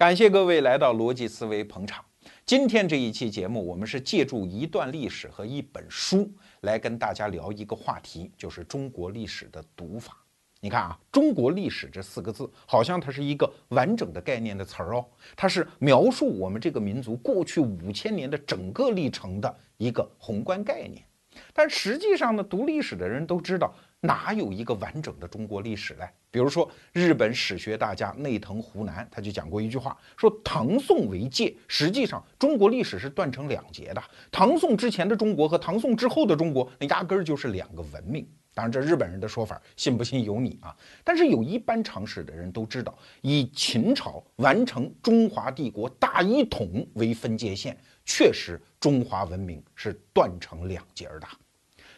感谢各位来到逻辑思维捧场。今天这一期节目，我们是借助一段历史和一本书来跟大家聊一个话题，就是中国历史的读法。你看啊，中国历史这四个字，好像它是一个完整的概念的词儿哦，它是描述我们这个民族过去五千年的整个历程的一个宏观概念。但实际上呢，读历史的人都知道。哪有一个完整的中国历史嘞？比如说，日本史学大家内藤湖南他就讲过一句话，说唐宋为界，实际上中国历史是断成两截的。唐宋之前的中国和唐宋之后的中国，那压根儿就是两个文明。当然，这日本人的说法，信不信由你啊。但是有一般常识的人都知道，以秦朝完成中华帝国大一统为分界线，确实中华文明是断成两截儿的。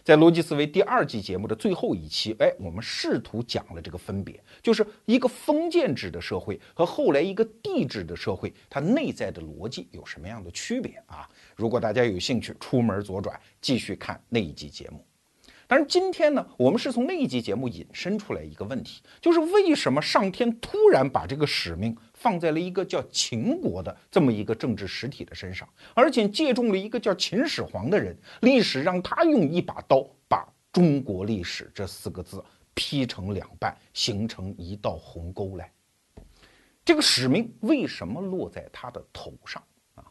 在逻辑思维第二季节目的最后一期，哎，我们试图讲了这个分别，就是一个封建制的社会和后来一个帝制的社会，它内在的逻辑有什么样的区别啊？如果大家有兴趣，出门左转继续看那一集节目。但是今天呢，我们是从那一集节目引申出来一个问题，就是为什么上天突然把这个使命放在了一个叫秦国的这么一个政治实体的身上，而且借重了一个叫秦始皇的人，历史让他用一把刀把中国历史这四个字劈成两半，形成一道鸿沟来。这个使命为什么落在他的头上啊？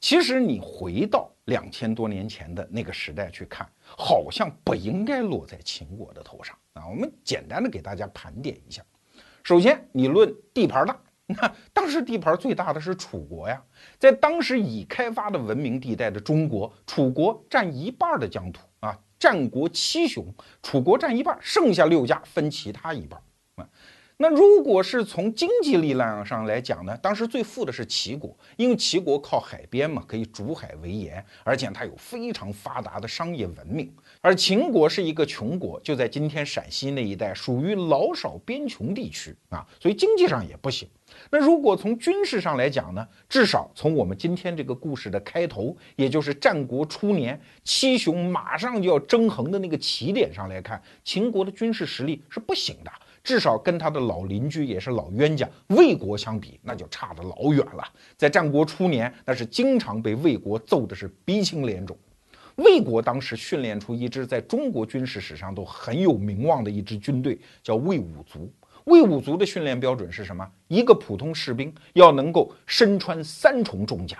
其实你回到两千多年前的那个时代去看，好像不应该落在秦国的头上啊。我们简单的给大家盘点一下。首先，你论地盘大，那当时地盘最大的是楚国呀。在当时已开发的文明地带的中国，楚国占一半的疆土啊。战国七雄，楚国占一半，剩下六家分其他一半啊。那如果是从经济力量上来讲呢？当时最富的是齐国，因为齐国靠海边嘛，可以逐海为盐，而且它有非常发达的商业文明。而秦国是一个穷国，就在今天陕西那一带，属于老少边穷地区啊，所以经济上也不行。那如果从军事上来讲呢？至少从我们今天这个故事的开头，也就是战国初年七雄马上就要争衡的那个起点上来看，秦国的军事实力是不行的。至少跟他的老邻居也是老冤家魏国相比，那就差得老远了。在战国初年，那是经常被魏国揍的是鼻青脸肿。魏国当时训练出一支在中国军事史上都很有名望的一支军队，叫魏武卒。魏武卒的训练标准是什么？一个普通士兵要能够身穿三重重甲，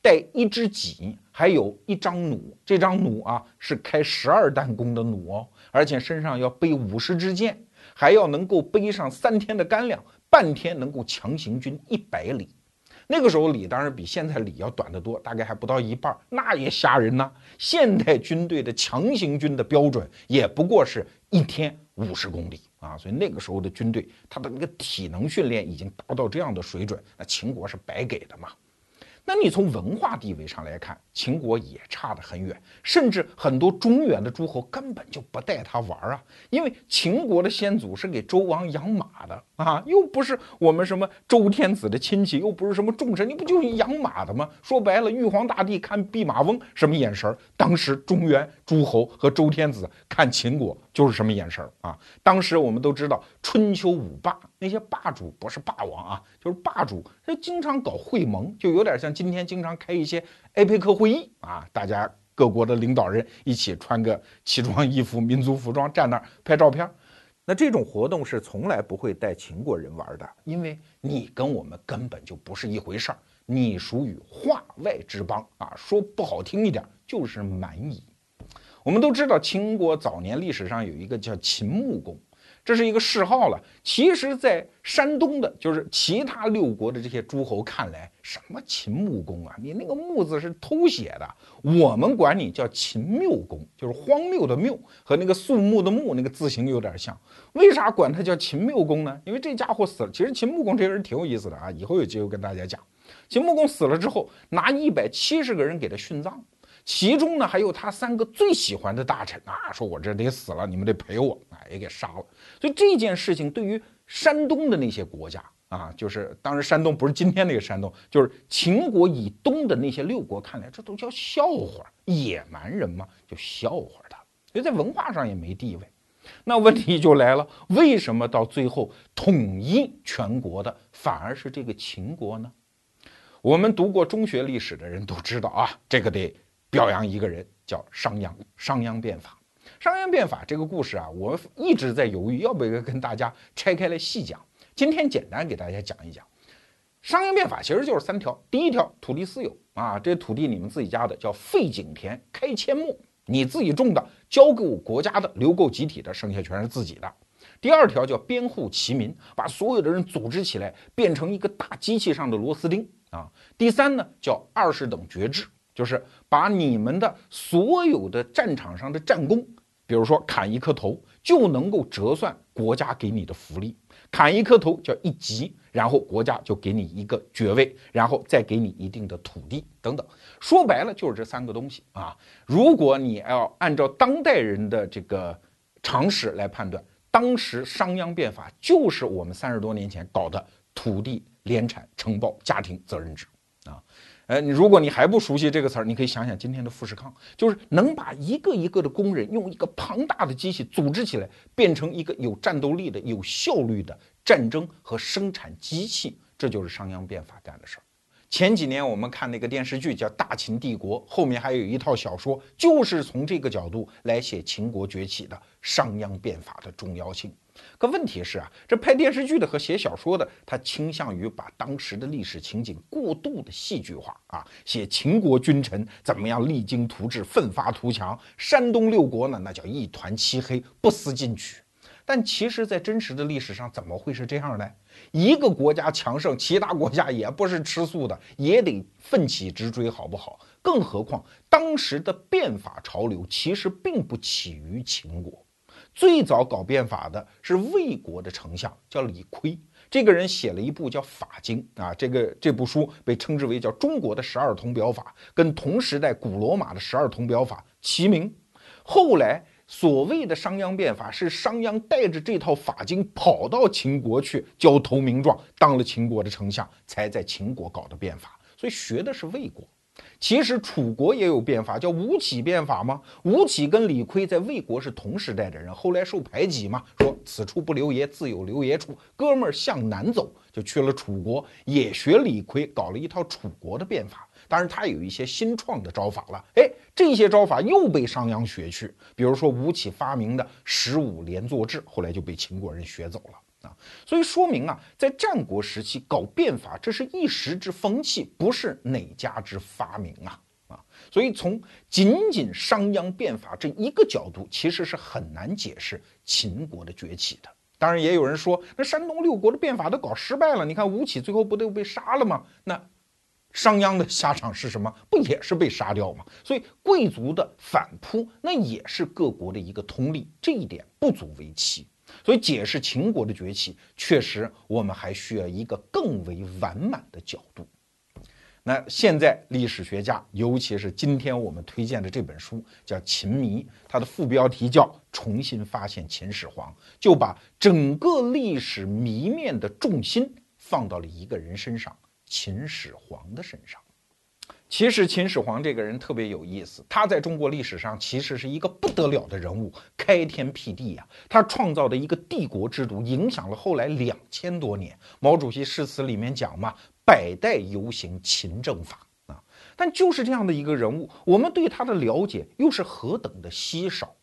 带一只戟，还有一张弩。这张弩啊，是开十二弹弓的弩哦，而且身上要背五十支箭。还要能够背上三天的干粮，半天能够强行军一百里。那个时候里当然比现在里要短得多，大概还不到一半，那也吓人呐。现代军队的强行军的标准也不过是一天五十公里啊，所以那个时候的军队，他的那个体能训练已经达到这样的水准，那秦国是白给的嘛。那你从文化地位上来看，秦国也差得很远，甚至很多中原的诸侯根本就不带他玩啊，因为秦国的先祖是给周王养马的啊，又不是我们什么周天子的亲戚，又不是什么重臣，你不就是养马的吗？说白了，玉皇大帝看弼马翁什么眼神儿？当时中原诸侯和周天子看秦国就是什么眼神儿啊？当时我们都知道，春秋五霸那些霸主不是霸王啊，就是霸主，他经常搞会盟，就有点像。今天经常开一些 APEC 会议啊，大家各国的领导人一起穿个奇装异服、民族服装站那儿拍照片。那这种活动是从来不会带秦国人玩的，因为你跟我们根本就不是一回事儿，你属于化外之邦啊。说不好听一点，就是蛮夷。我们都知道，秦国早年历史上有一个叫秦穆公。这是一个谥号了。其实，在山东的，就是其他六国的这些诸侯看来，什么秦穆公啊？你那个“穆”字是偷写的。我们管你叫秦谬公，就是荒谬的“谬”和那个肃穆的“穆”那个字形有点像。为啥管他叫秦谬公呢？因为这家伙死了。其实秦穆公这个人挺有意思的啊，以后有机会跟大家讲。秦穆公死了之后，拿一百七十个人给他殉葬。其中呢，还有他三个最喜欢的大臣啊，说我这得死了，你们得陪我啊，也给杀了。所以这件事情对于山东的那些国家啊，就是当然山东不是今天那个山东，就是秦国以东的那些六国看来，这都叫笑话，野蛮人嘛，就笑话他。所以在文化上也没地位。那问题就来了，为什么到最后统一全国的反而是这个秦国呢？我们读过中学历史的人都知道啊，这个得表扬一个人，叫商鞅。商鞅变法，商鞅变法这个故事啊，我一直在犹豫要不要跟大家拆开来细讲。今天简单给大家讲一讲，商鞅变法其实就是三条。第一条，土地私有啊，这土地你们自己家的，叫废井田，开阡陌，你自己种的，交给我国家的，留够集体的，剩下全是自己的。第二条叫编户齐民，把所有的人组织起来，变成一个大机器上的螺丝钉。啊，第三呢叫二十等爵制，就是把你们的所有的战场上的战功，比如说砍一颗头就能够折算国家给你的福利，砍一颗头叫一级，然后国家就给你一个爵位，然后再给你一定的土地等等。说白了就是这三个东西啊。如果你要按照当代人的这个常识来判断，当时商鞅变法就是我们三十多年前搞的土地。联产承包家庭责任制哎，你如果你还不熟悉这个词儿，你可以想想今天的富士康，就是能把一个一个的工人用一个庞大的机器组织起来，变成一个有战斗力的、有效率的战争和生产机器，这就是商鞅变法干的事儿。前几年我们看那个电视剧叫《大秦帝国》，后面还有一套小说，就是从这个角度来写秦国崛起的商鞅变法的重要性。可问题是啊，这拍电视剧的和写小说的，他倾向于把当时的历史情景过度的戏剧化啊，写秦国君臣怎么样励精图治、奋发图强，山东六国呢，那叫一团漆黑、不思进取。但其实，在真实的历史上，怎么会是这样呢？一个国家强盛，其他国家也不是吃素的，也得奋起直追，好不好？更何况，当时的变法潮流其实并不起于秦国。最早搞变法的是魏国的丞相，叫李悝。这个人写了一部叫《法经》啊，这个这部书被称之为叫中国的十二铜表法，跟同时代古罗马的十二铜表法齐名。后来所谓的商鞅变法，是商鞅带着这套法经跑到秦国去交投名状，当了秦国的丞相，才在秦国搞的变法。所以学的是魏国。其实楚国也有变法，叫吴起变法吗？吴起跟李悝在魏国是同时代的人，后来受排挤嘛，说此处不留爷，自有留爷处。哥们儿向南走，就去了楚国，也学李悝，搞了一套楚国的变法。当然，他有一些新创的招法了。哎，这些招法又被商鞅学去，比如说吴起发明的十五连坐制，后来就被秦国人学走了。啊，所以说明啊，在战国时期搞变法，这是一时之风气，不是哪家之发明啊啊！所以从仅仅商鞅变法这一个角度，其实是很难解释秦国的崛起的。当然，也有人说，那山东六国的变法都搞失败了，你看吴起最后不都被杀了吗？那商鞅的下场是什么？不也是被杀掉吗？所以贵族的反扑，那也是各国的一个通例，这一点不足为奇。所以，解释秦国的崛起，确实我们还需要一个更为完满的角度。那现在历史学家，尤其是今天我们推荐的这本书，叫《秦迷》，它的副标题叫“重新发现秦始皇”，就把整个历史谜面的重心放到了一个人身上——秦始皇的身上。其实秦始皇这个人特别有意思，他在中国历史上其实是一个不得了的人物，开天辟地呀！他创造的一个帝国制度，影响了后来两千多年。毛主席诗词里面讲嘛，百代犹行秦政法啊。但就是这样的一个人物，我们对他的了解又是何等的稀少。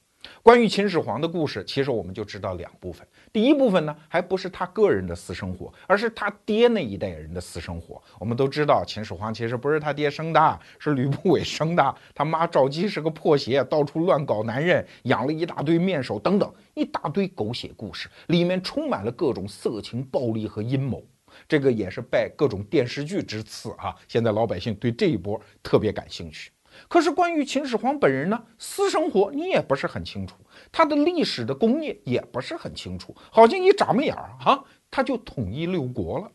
关于秦始皇的故事，其实我们就知道两部分。第一部分呢，还不是他个人的私生活，而是他爹那一代人的私生活。我们都知道，秦始皇其实不是他爹生的，是吕不韦生的。他妈赵姬是个破鞋，到处乱搞男人，养了一大堆面首等等，一大堆狗血故事，里面充满了各种色情、暴力和阴谋。这个也是拜各种电视剧之赐啊！现在老百姓对这一波特别感兴趣。可是关于秦始皇本人呢，私生活你也不是很清楚，他的历史的功业也不是很清楚，好像一眨巴眼儿啊，他就统一六国了，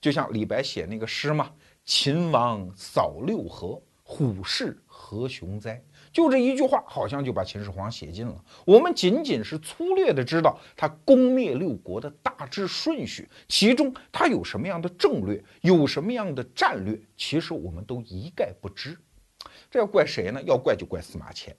就像李白写那个诗嘛：“秦王扫六合，虎视何雄哉。”就这一句话，好像就把秦始皇写尽了。我们仅仅是粗略的知道他攻灭六国的大致顺序，其中他有什么样的政略，有什么样的战略，其实我们都一概不知。这要怪谁呢？要怪就怪司马迁。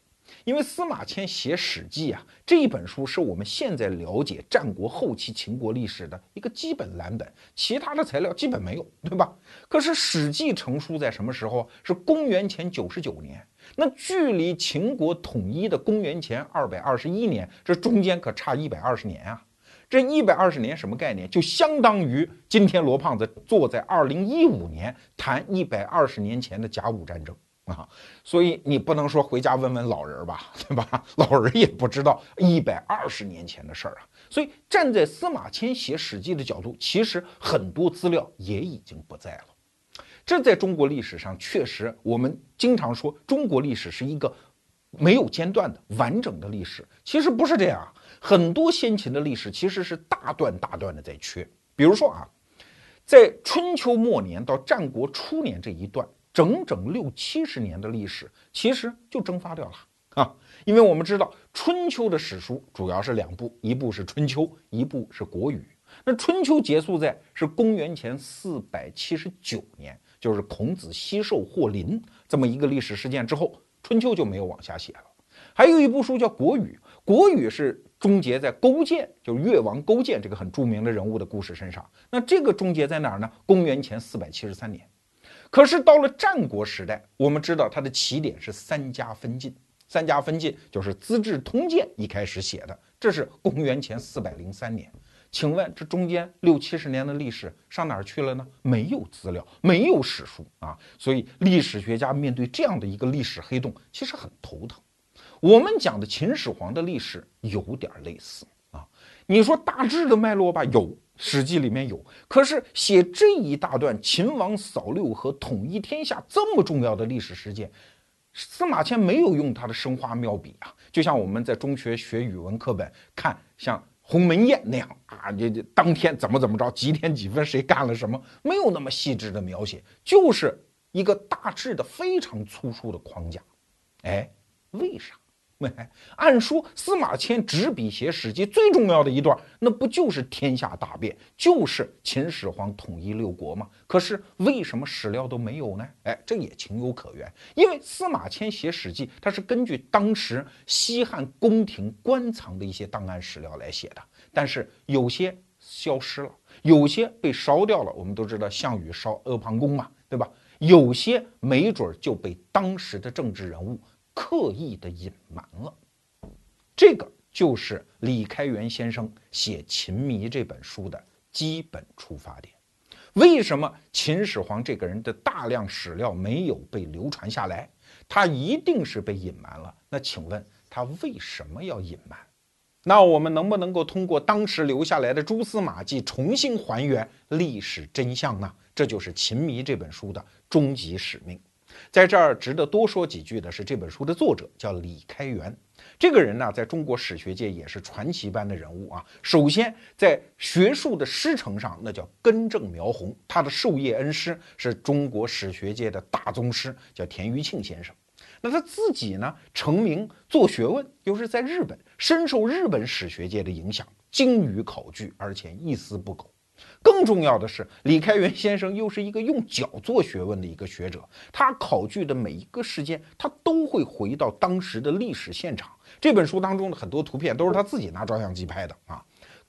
因为司马迁写《史记》啊，这一本书是我们现在了解战国后期秦国历史的一个基本蓝本，其他的材料基本没有，对吧？可是《史记》成书在什么时候？是公元前九十九年，那距离秦国统一的公元前二百二十一年，这中间可差一百二十年啊！这一百二十年什么概念？就相当于今天罗胖子坐在二零一五年谈一百二十年前的甲午战争。啊，所以你不能说回家问问老人吧，对吧？老人也不知道一百二十年前的事儿啊。所以站在司马迁写《史记》的角度，其实很多资料也已经不在了。这在中国历史上确实，我们经常说中国历史是一个没有间断的完整的历史，其实不是这样。很多先秦的历史其实是大段大段的在缺。比如说啊，在春秋末年到战国初年这一段。整整六七十年的历史，其实就蒸发掉了啊！因为我们知道春秋的史书主要是两部，一部是《春秋》，一部是《国语》。那《春秋》结束在是公元前四百七十九年，就是孔子西狩霍林这么一个历史事件之后，《春秋》就没有往下写了。还有一部书叫《国语》，《国语》是终结在勾践，就是越王勾践这个很著名的人物的故事身上。那这个终结在哪儿呢？公元前四百七十三年。可是到了战国时代，我们知道它的起点是三家分晋。三家分晋就是《资治通鉴》一开始写的，这是公元前四百零三年。请问这中间六七十年的历史上哪儿去了呢？没有资料，没有史书啊！所以历史学家面对这样的一个历史黑洞，其实很头疼。我们讲的秦始皇的历史有点类似啊，你说大致的脉络吧，有。史记里面有，可是写这一大段秦王扫六合、统一天下这么重要的历史事件，司马迁没有用他的生花妙笔啊，就像我们在中学学语文课本看像鸿门宴那样啊，这这当天怎么怎么着，几点几分谁干了什么，没有那么细致的描写，就是一个大致的非常粗疏的框架。哎，为啥？按说司马迁执笔写《史记》最重要的一段，那不就是天下大变，就是秦始皇统一六国吗？可是为什么史料都没有呢？哎，这也情有可原，因为司马迁写《史记》，他是根据当时西汉宫廷官藏的一些档案史料来写的，但是有些消失了，有些被烧掉了。我们都知道项羽烧阿房宫嘛，对吧？有些没准就被当时的政治人物。刻意的隐瞒了，这个就是李开元先生写《秦迷》这本书的基本出发点。为什么秦始皇这个人的大量史料没有被流传下来？他一定是被隐瞒了。那请问他为什么要隐瞒？那我们能不能够通过当时留下来的蛛丝马迹重新还原历史真相呢？这就是《秦迷》这本书的终极使命。在这儿值得多说几句的是，这本书的作者叫李开元。这个人呢，在中国史学界也是传奇般的人物啊。首先，在学术的师承上，那叫根正苗红。他的授业恩师是中国史学界的大宗师，叫田余庆先生。那他自己呢，成名做学问，又是在日本，深受日本史学界的影响，精于考据，而且一丝不苟。更重要的是，李开元先生又是一个用脚做学问的一个学者，他考据的每一个事件，他都会回到当时的历史现场。这本书当中的很多图片都是他自己拿照相机拍的啊。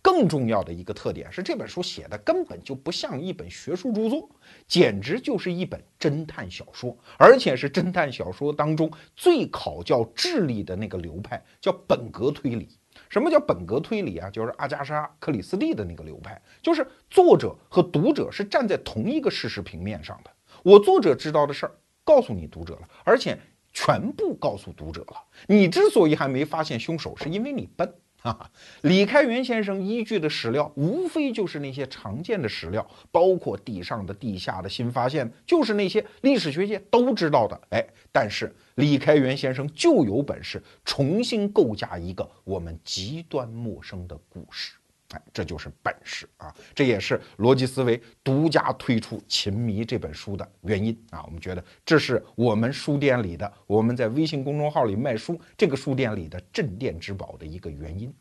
更重要的一个特点是，这本书写的根本就不像一本学术著作，简直就是一本侦探小说，而且是侦探小说当中最考教智力的那个流派，叫本格推理。什么叫本格推理啊？就是阿加莎·克里斯蒂的那个流派，就是作者和读者是站在同一个事实平面上的。我作者知道的事儿告诉你读者了，而且全部告诉读者了。你之所以还没发现凶手，是因为你笨。啊，李开元先生依据的史料，无非就是那些常见的史料，包括地上的、地下的新发现，就是那些历史学界都知道的。哎，但是李开元先生就有本事重新构架一个我们极端陌生的故事。哎，这就是本事啊！这也是逻辑思维独家推出《秦迷》这本书的原因啊！我们觉得这是我们书店里的，我们在微信公众号里卖书这个书店里的镇店之宝的一个原因。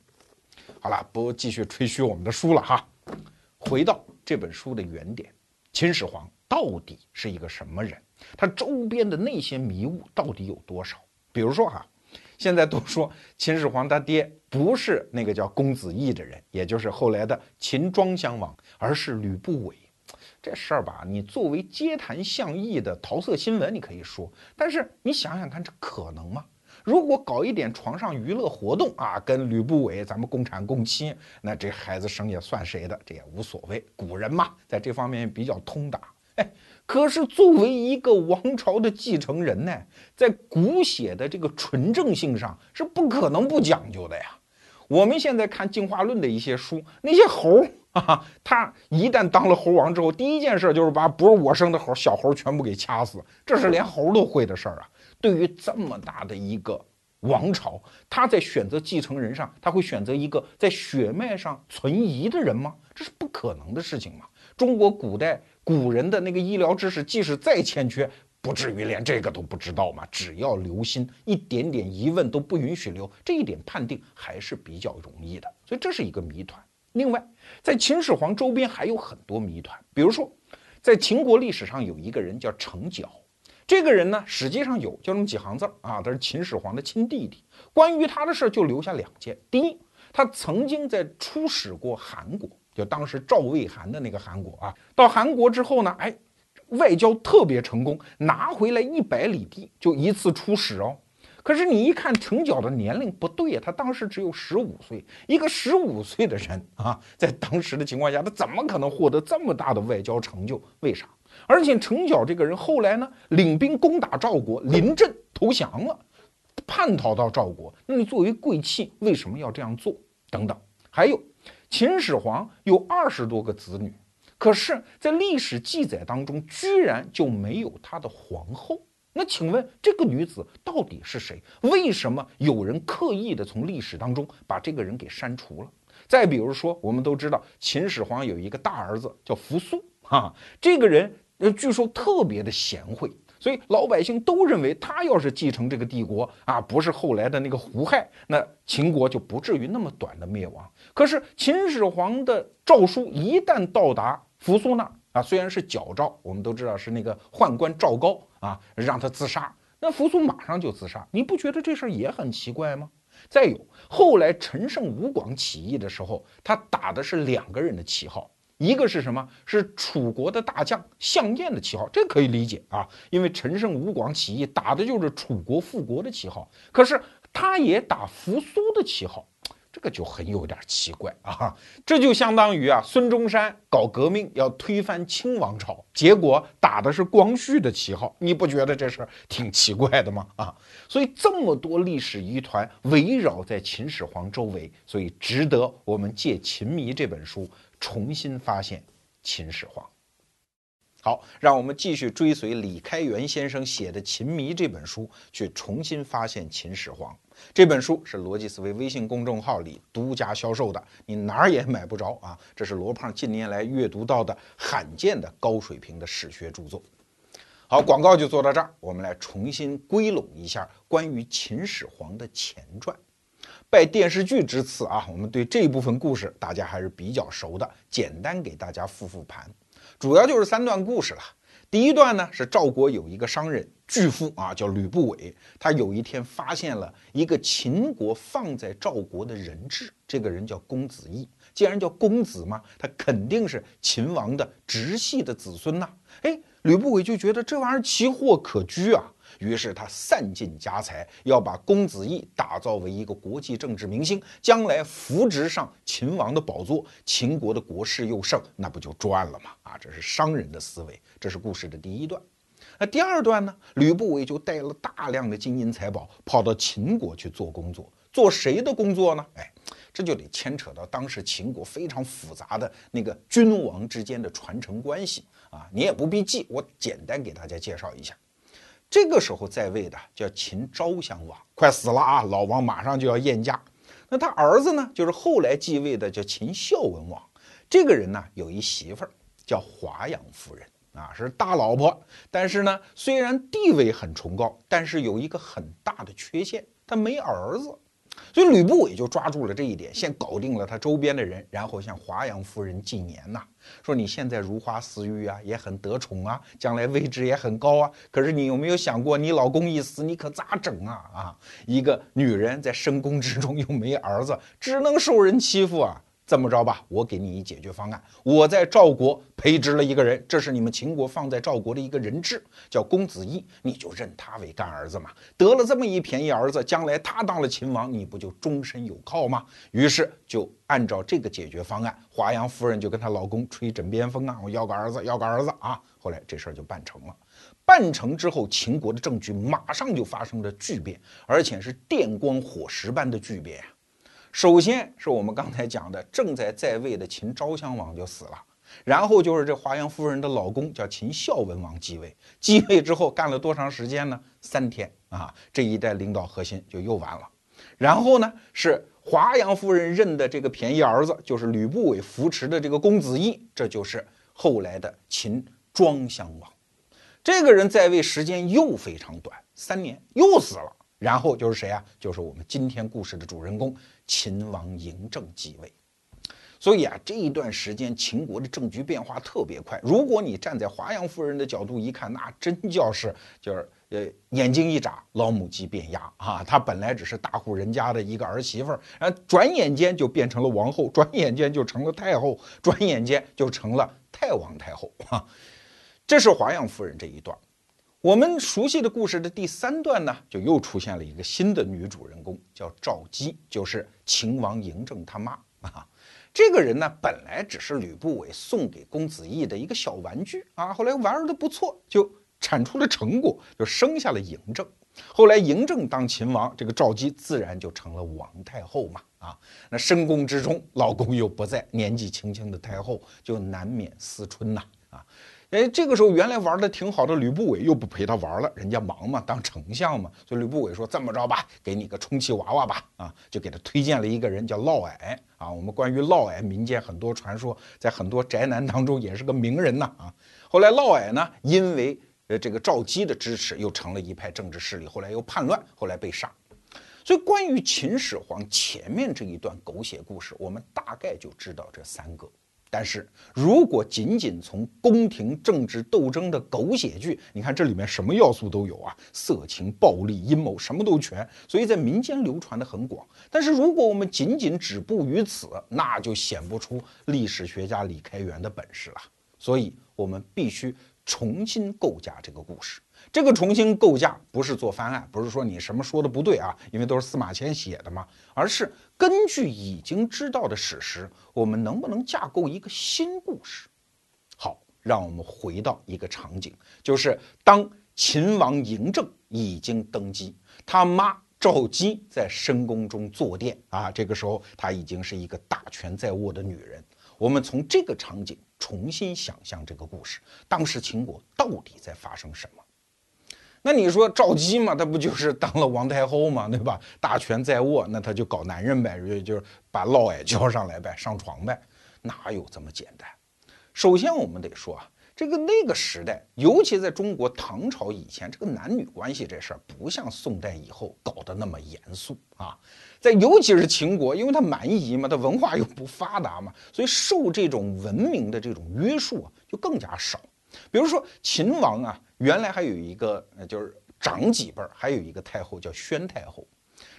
好了，不继续吹嘘我们的书了哈。回到这本书的原点，秦始皇到底是一个什么人？他周边的那些迷雾到底有多少？比如说哈，现在都说秦始皇他爹不是那个叫公子异的人，也就是后来的秦庄襄王，而是吕不韦。这事儿吧，你作为街谈巷议的桃色新闻，你可以说，但是你想想看，这可能吗？如果搞一点床上娱乐活动啊，跟吕不韦咱们共产共妻，那这孩子生也算谁的？这也无所谓。古人嘛，在这方面比较通达。哎，可是作为一个王朝的继承人呢，在骨血的这个纯正性上是不可能不讲究的呀。我们现在看进化论的一些书，那些猴啊，他一旦当了猴王之后，第一件事就是把不是我生的猴小猴全部给掐死，这是连猴都会的事儿啊。对于这么大的一个王朝，他在选择继承人上，他会选择一个在血脉上存疑的人吗？这是不可能的事情嘛。中国古代古人的那个医疗知识，即使再欠缺，不至于连这个都不知道嘛。只要留心，一点点疑问都不允许留，这一点判定还是比较容易的。所以这是一个谜团。另外，在秦始皇周边还有很多谜团，比如说，在秦国历史上有一个人叫程角。这个人呢，实际上有就那么几行字儿啊，他是秦始皇的亲弟弟。关于他的事儿就留下两件：第一，他曾经在出使过韩国，就当时赵魏韩的那个韩国啊。到韩国之后呢，哎，外交特别成功，拿回来一百里地，就一次出使哦。可是你一看程角的年龄不对呀，他当时只有十五岁，一个十五岁的人啊，在当时的情况下，他怎么可能获得这么大的外交成就？为啥？而且程角这个人后来呢，领兵攻打赵国，临阵投降了，叛逃到赵国。那你作为贵戚，为什么要这样做？等等。还有，秦始皇有二十多个子女，可是，在历史记载当中，居然就没有他的皇后。那请问，这个女子到底是谁？为什么有人刻意的从历史当中把这个人给删除了？再比如说，我们都知道秦始皇有一个大儿子叫扶苏，哈，这个人。呃，据说特别的贤惠，所以老百姓都认为他要是继承这个帝国啊，不是后来的那个胡亥，那秦国就不至于那么短的灭亡。可是秦始皇的诏书一旦到达扶苏那啊，虽然是矫诏，我们都知道是那个宦官赵高啊让他自杀，那扶苏马上就自杀，你不觉得这事儿也很奇怪吗？再有后来陈胜吴广起义的时候，他打的是两个人的旗号。一个是什么？是楚国的大将项燕的旗号，这可以理解啊，因为陈胜吴广起义打的就是楚国复国的旗号。可是他也打扶苏的旗号，这个就很有点奇怪啊。这就相当于啊，孙中山搞革命要推翻清王朝，结果打的是光绪的旗号，你不觉得这事儿挺奇怪的吗？啊，所以这么多历史疑团围绕在秦始皇周围，所以值得我们借《秦迷》这本书。重新发现秦始皇。好，让我们继续追随李开元先生写的《秦迷》这本书，去重新发现秦始皇。这本书是逻辑思维微信公众号里独家销售的，你哪儿也买不着啊！这是罗胖近年来阅读到的罕见的高水平的史学著作。好，广告就做到这儿，我们来重新归拢一下关于秦始皇的前传。拜电视剧之赐啊，我们对这一部分故事大家还是比较熟的。简单给大家复复盘，主要就是三段故事了。第一段呢是赵国有一个商人巨富啊，叫吕不韦，他有一天发现了一个秦国放在赵国的人质，这个人叫公子异。既然叫公子嘛，他肯定是秦王的直系的子孙呐。哎，吕不韦就觉得这玩意儿奇货可居啊。于是他散尽家财，要把公子异打造为一个国际政治明星，将来扶植上秦王的宝座，秦国的国势又盛，那不就赚了吗？啊，这是商人的思维。这是故事的第一段。那第二段呢？吕不韦就带了大量的金银财宝，跑到秦国去做工作。做谁的工作呢？哎，这就得牵扯到当时秦国非常复杂的那个君王之间的传承关系啊。你也不必记，我简单给大家介绍一下。这个时候在位的叫秦昭襄王，快死了啊！老王马上就要晏驾。那他儿子呢，就是后来继位的叫秦孝文王。这个人呢，有一媳妇儿叫华阳夫人啊，是大老婆。但是呢，虽然地位很崇高，但是有一个很大的缺陷，他没儿子。所以吕不韦就抓住了这一点，先搞定了他周边的人，然后向华阳夫人进言呐，说你现在如花似玉啊，也很得宠啊，将来位置也很高啊。可是你有没有想过，你老公一死，你可咋整啊？啊，一个女人在深宫之中又没儿子，只能受人欺负啊。这么着吧，我给你一解决方案。我在赵国培植了一个人，这是你们秦国放在赵国的一个人质，叫公子义，你就认他为干儿子嘛。得了这么一便宜儿子，将来他当了秦王，你不就终身有靠吗？于是就按照这个解决方案，华阳夫人就跟她老公吹枕边风啊，我要个儿子，要个儿子啊。后来这事儿就办成了。办成之后，秦国的政局马上就发生了巨变，而且是电光火石般的巨变。首先是我们刚才讲的，正在在位的秦昭襄王就死了，然后就是这华阳夫人的老公叫秦孝文王继位，继位之后干了多长时间呢？三天啊，这一代领导核心就又完了。然后呢，是华阳夫人认的这个便宜儿子，就是吕不韦扶持的这个公子义，这就是后来的秦庄襄王。这个人在位时间又非常短，三年又死了。然后就是谁啊？就是我们今天故事的主人公秦王嬴政继位。所以啊，这一段时间秦国的政局变化特别快。如果你站在华阳夫人的角度一看，那真叫是就是呃眼睛一眨，老母鸡变鸭啊！她本来只是大户人家的一个儿媳妇儿，啊，转眼间就变成了王后，转眼间就成了太后，转眼间就成了太王太后啊！这是华阳夫人这一段。我们熟悉的故事的第三段呢，就又出现了一个新的女主人公，叫赵姬，就是秦王嬴政他妈啊。这个人呢，本来只是吕不韦送给公子义的一个小玩具啊，后来玩的不错，就产出了成果，就生下了嬴政。后来嬴政当秦王，这个赵姬自然就成了王太后嘛啊。那深宫之中，老公又不在，年纪轻轻的太后就难免思春呐。哎，这个时候原来玩的挺好的吕不韦又不陪他玩了，人家忙嘛，当丞相嘛，所以吕不韦说这么着吧，给你个充气娃娃吧，啊，就给他推荐了一个人叫嫪毐啊。我们关于嫪毐民间很多传说，在很多宅男当中也是个名人呐啊。后来嫪毐呢，因为呃这个赵姬的支持，又成了一派政治势力，后来又叛乱，后来被杀。所以关于秦始皇前面这一段狗血故事，我们大概就知道这三个。但是如果仅仅从宫廷政治斗争的狗血剧，你看这里面什么要素都有啊，色情、暴力、阴谋，什么都全，所以在民间流传的很广。但是如果我们仅仅止步于此，那就显不出历史学家李开元的本事了。所以我们必须重新构架这个故事。这个重新构架不是做翻案，不是说你什么说的不对啊，因为都是司马迁写的嘛，而是根据已经知道的史实，我们能不能架构一个新故事？好，让我们回到一个场景，就是当秦王嬴政已经登基，他妈赵姬在深宫中坐殿啊，这个时候她已经是一个大权在握的女人。我们从这个场景重新想象这个故事，当时秦国到底在发生什么？那你说赵姬嘛，她不就是当了王太后嘛，对吧？大权在握，那她就搞男人呗，就就是把嫪毐叫上来呗，上床呗，哪有这么简单？首先我们得说啊，这个那个时代，尤其在中国唐朝以前，这个男女关系这事儿不像宋代以后搞得那么严肃啊。在尤其是秦国，因为它蛮夷嘛，它文化又不发达嘛，所以受这种文明的这种约束啊，就更加少。比如说秦王啊，原来还有一个，就是长几辈儿，还有一个太后叫宣太后。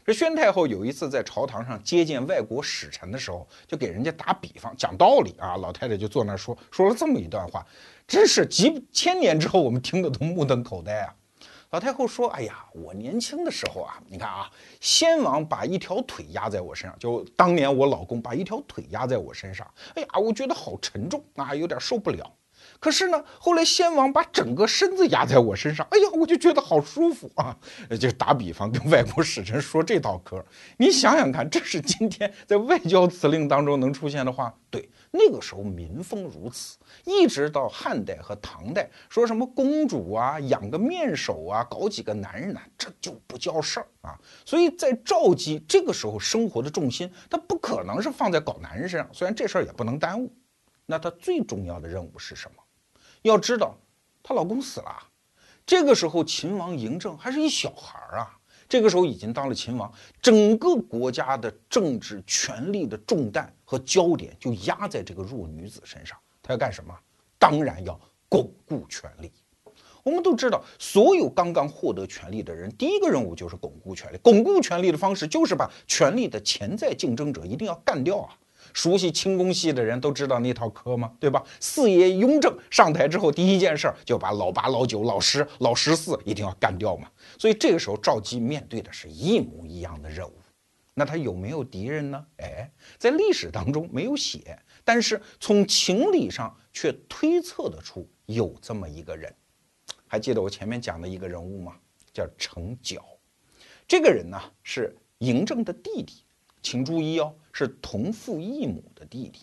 这宣太后有一次在朝堂上接见外国使臣的时候，就给人家打比方讲道理啊。老太太就坐那儿说，说了这么一段话，真是几千年之后我们听得都目瞪口呆啊。老太后说：“哎呀，我年轻的时候啊，你看啊，先王把一条腿压在我身上，就当年我老公把一条腿压在我身上，哎呀，我觉得好沉重啊，有点受不了。”可是呢，后来先王把整个身子压在我身上，哎呀，我就觉得好舒服啊！就打比方跟外国使臣说这套嗑，你想想看，这是今天在外交辞令当中能出现的话。对，那个时候民风如此，一直到汉代和唐代，说什么公主啊，养个面首啊，搞几个男人呢，这就不叫事儿啊。所以在赵姬这个时候生活的重心，他不可能是放在搞男人身上，虽然这事儿也不能耽误，那他最重要的任务是什么？要知道，她老公死了，这个时候秦王嬴政还是一小孩儿啊。这个时候已经当了秦王，整个国家的政治权力的重担和焦点就压在这个弱女子身上。他要干什么？当然要巩固权力。我们都知道，所有刚刚获得权力的人，第一个任务就是巩固权力。巩固权力的方式就是把权力的潜在竞争者一定要干掉啊！熟悉清宫戏的人都知道那套嗑吗？对吧？四爷雍正上台之后，第一件事就把老八、老九、老十、老十四一定要干掉嘛。所以这个时候，赵姬面对的是一模一样的任务。那他有没有敌人呢？哎，在历史当中没有写，但是从情理上却推测得出有这么一个人。还记得我前面讲的一个人物吗？叫程角。这个人呢是嬴政的弟弟，请注意哦，是同父异母的弟弟。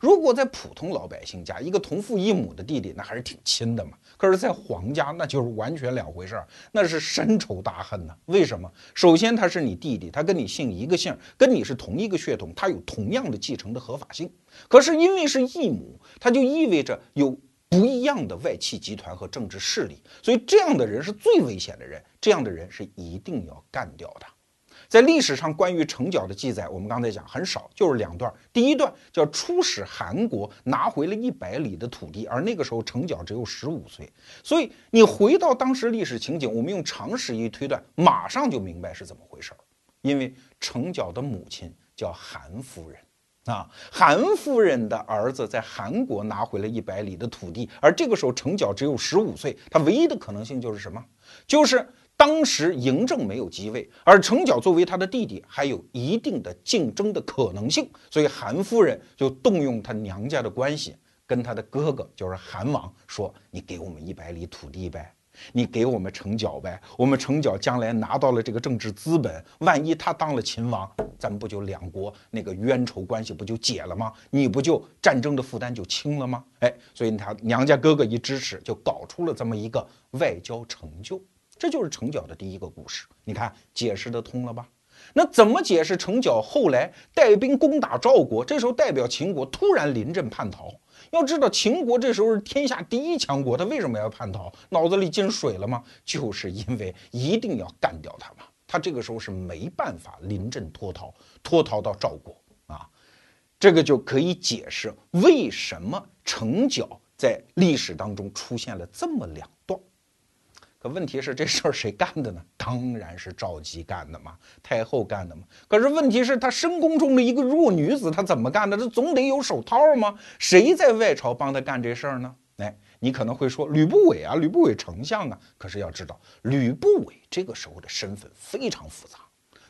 如果在普通老百姓家，一个同父异母的弟弟，那还是挺亲的嘛。可是，在皇家，那就是完全两回事儿，那是深仇大恨呢。为什么？首先，他是你弟弟，他跟你姓一个姓，跟你是同一个血统，他有同样的继承的合法性。可是，因为是异母，他就意味着有。不一样的外戚集团和政治势力，所以这样的人是最危险的人。这样的人是一定要干掉的。在历史上关于成角的记载，我们刚才讲很少，就是两段。第一段叫出使韩国，拿回了一百里的土地，而那个时候成角只有十五岁。所以你回到当时历史情景，我们用常识一推断，马上就明白是怎么回事儿。因为成角的母亲叫韩夫人。啊，韩夫人的儿子在韩国拿回了一百里的土地，而这个时候成角只有十五岁，他唯一的可能性就是什么？就是当时嬴政没有继位，而成角作为他的弟弟，还有一定的竞争的可能性，所以韩夫人就动用他娘家的关系，跟他的哥哥就是韩王说：“你给我们一百里土地呗。”你给我们成角呗，我们成角将来拿到了这个政治资本，万一他当了秦王，咱们不就两国那个冤仇关系不就解了吗？你不就战争的负担就轻了吗？哎，所以他娘家哥哥一支持，就搞出了这么一个外交成就，这就是成角的第一个故事。你看解释得通了吧？那怎么解释成角后来带兵攻打赵国，这时候代表秦国突然临阵叛逃？要知道秦国这时候是天下第一强国，他为什么要叛逃？脑子里进水了吗？就是因为一定要干掉他嘛。他这个时候是没办法临阵脱逃，脱逃到赵国啊，这个就可以解释为什么成角在历史当中出现了这么两段。可问题是这事儿谁干的呢？当然是赵姬干的嘛，太后干的嘛。可是问题是她深宫中的一个弱女子，她怎么干的？这总得有手套吗？谁在外朝帮她干这事儿呢？哎，你可能会说吕不韦啊，吕不韦丞相啊。可是要知道，吕不韦这个时候的身份非常复杂。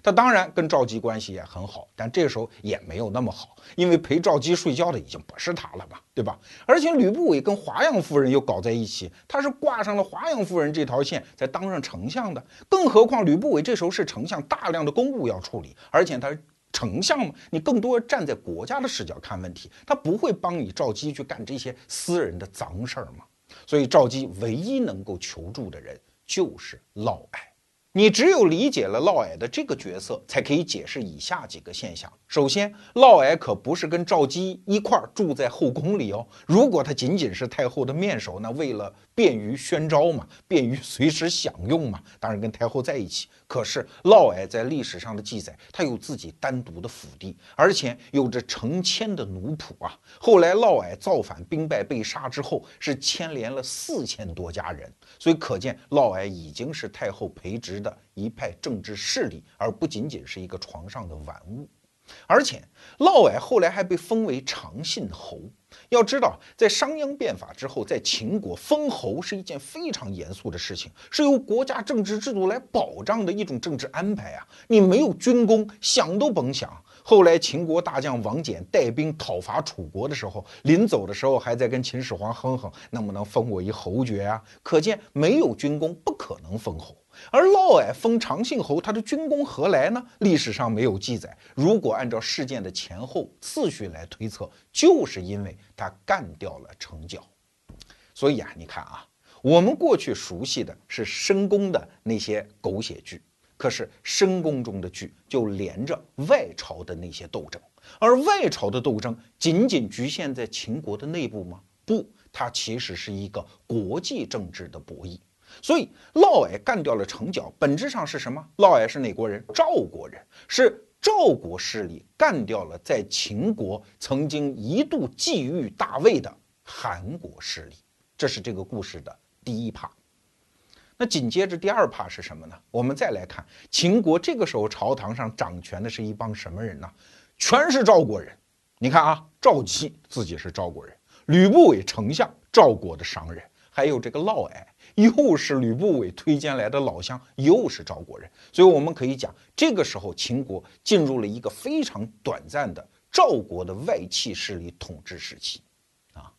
他当然跟赵姬关系也很好，但这时候也没有那么好，因为陪赵姬睡觉的已经不是他了嘛，对吧？而且吕不韦跟华阳夫人又搞在一起，他是挂上了华阳夫人这条线才当上丞相的。更何况吕不韦这时候是丞相，大量的公务要处理，而且他是丞相嘛，你更多站在国家的视角看问题，他不会帮你赵姬去干这些私人的脏事儿嘛。所以赵姬唯一能够求助的人就是嫪毐。你只有理解了嫪毐的这个角色，才可以解释以下几个现象。首先，嫪毐可不是跟赵姬一块儿住在后宫里哦。如果他仅仅是太后的面首，那为了便于宣召嘛，便于随时享用嘛，当然跟太后在一起。可是嫪毐在历史上的记载，他有自己单独的府邸，而且有着成千的奴仆啊。后来嫪毐造反兵败被杀之后，是牵连了四千多家人，所以可见嫪毐已经是太后培植的。一派政治势力，而不仅仅是一个床上的玩物。而且，嫪毐后来还被封为长信侯。要知道，在商鞅变法之后，在秦国封侯是一件非常严肃的事情，是由国家政治制度来保障的一种政治安排啊！你没有军功，想都甭想。后来，秦国大将王翦带兵讨伐楚国的时候，临走的时候还在跟秦始皇哼哼，能不能封我一侯爵啊？可见，没有军功，不可能封侯。而嫪毐封长信侯，他的军功何来呢？历史上没有记载。如果按照事件的前后次序来推测，就是因为他干掉了成角。所以啊，你看啊，我们过去熟悉的是深宫的那些狗血剧，可是深宫中的剧就连着外朝的那些斗争。而外朝的斗争仅仅局限在秦国的内部吗？不，它其实是一个国际政治的博弈。所以嫪毐干掉了成角，本质上是什么？嫪毐是哪国人？赵国人，是赵国势力干掉了在秦国曾经一度觊觎大魏的韩国势力。这是这个故事的第一趴。那紧接着第二趴是什么呢？我们再来看秦国这个时候朝堂上掌权的是一帮什么人呢？全是赵国人。你看啊，赵姬自己是赵国人，吕不韦丞相赵国的商人，还有这个嫪毐。又是吕不韦推荐来的老乡，又是赵国人，所以我们可以讲，这个时候秦国进入了一个非常短暂的赵国的外戚势力统治时期，啊，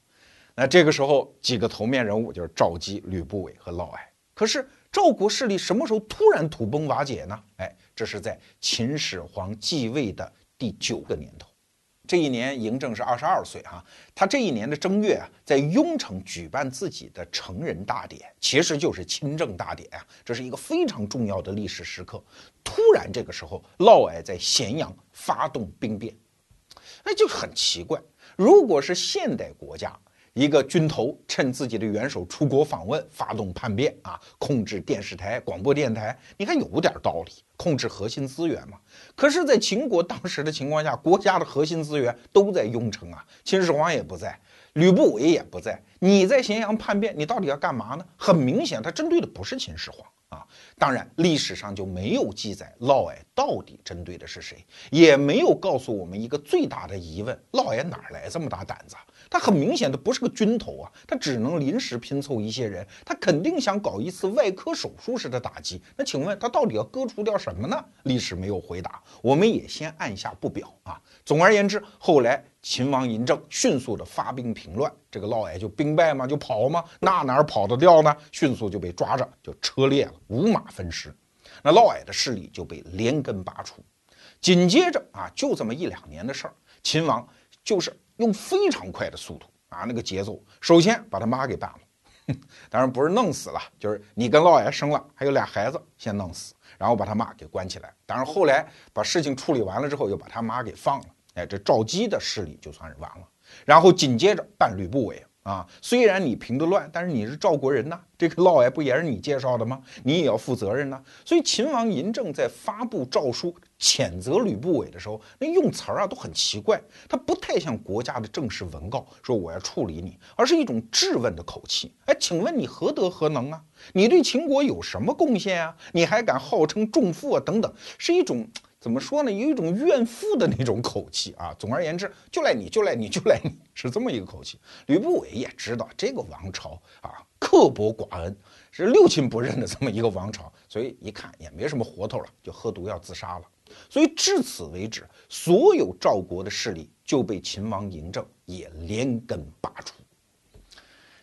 那这个时候几个头面人物就是赵姬、吕不韦和嫪毐。可是赵国势力什么时候突然土崩瓦解呢？哎，这是在秦始皇继位的第九个年头。这一年，嬴政是二十二岁哈。他这一年的正月啊，在雍城举办自己的成人大典，其实就是亲政大典啊。这是一个非常重要的历史时刻。突然，这个时候，嫪毐在咸阳发动兵变，那就很奇怪。如果是现代国家，一个军头趁自己的元首出国访问，发动叛变啊，控制电视台、广播电台，你看有点道理，控制核心资源嘛。可是，在秦国当时的情况下，国家的核心资源都在雍城啊，秦始皇也不在，吕不韦也不在，你在咸阳叛变，你到底要干嘛呢？很明显，他针对的不是秦始皇啊。当然，历史上就没有记载嫪毐到底针对的是谁，也没有告诉我们一个最大的疑问：嫪毐哪来这么大胆子？他很明显的不是个军头啊，他只能临时拼凑一些人，他肯定想搞一次外科手术式的打击。那请问他到底要割除掉什么呢？历史没有回答，我们也先按下不表啊。总而言之，后来秦王嬴政迅速的发兵平乱，这个嫪毐就兵败吗？就跑吗？那哪儿跑得掉呢？迅速就被抓着，就车裂了，五马分尸。那嫪毐的势力就被连根拔除。紧接着啊，就这么一两年的事儿，秦王就是。用非常快的速度啊，那个节奏，首先把他妈给办了，当然不是弄死了，就是你跟嫪毐生了，还有俩孩子，先弄死，然后把他妈给关起来。当然后来把事情处理完了之后，又把他妈给放了。哎，这赵姬的势力就算是完了。然后紧接着办吕不韦。啊，虽然你平的乱，但是你是赵国人呐，这个嫪毐不也是你介绍的吗？你也要负责任呐。所以秦王嬴政在发布诏书谴责吕不韦的时候，那用词儿啊都很奇怪，他不太像国家的正式文告，说我要处理你，而是一种质问的口气。哎，请问你何德何能啊？你对秦国有什么贡献啊？你还敢号称重父啊？等等，是一种。怎么说呢？有一种怨妇的那种口气啊。总而言之，就赖你，就赖你，就赖你，是这么一个口气。吕不韦也知道这个王朝啊，刻薄寡恩，是六亲不认的这么一个王朝，所以一看也没什么活头了，就喝毒药自杀了。所以至此为止，所有赵国的势力就被秦王嬴政也连根拔除。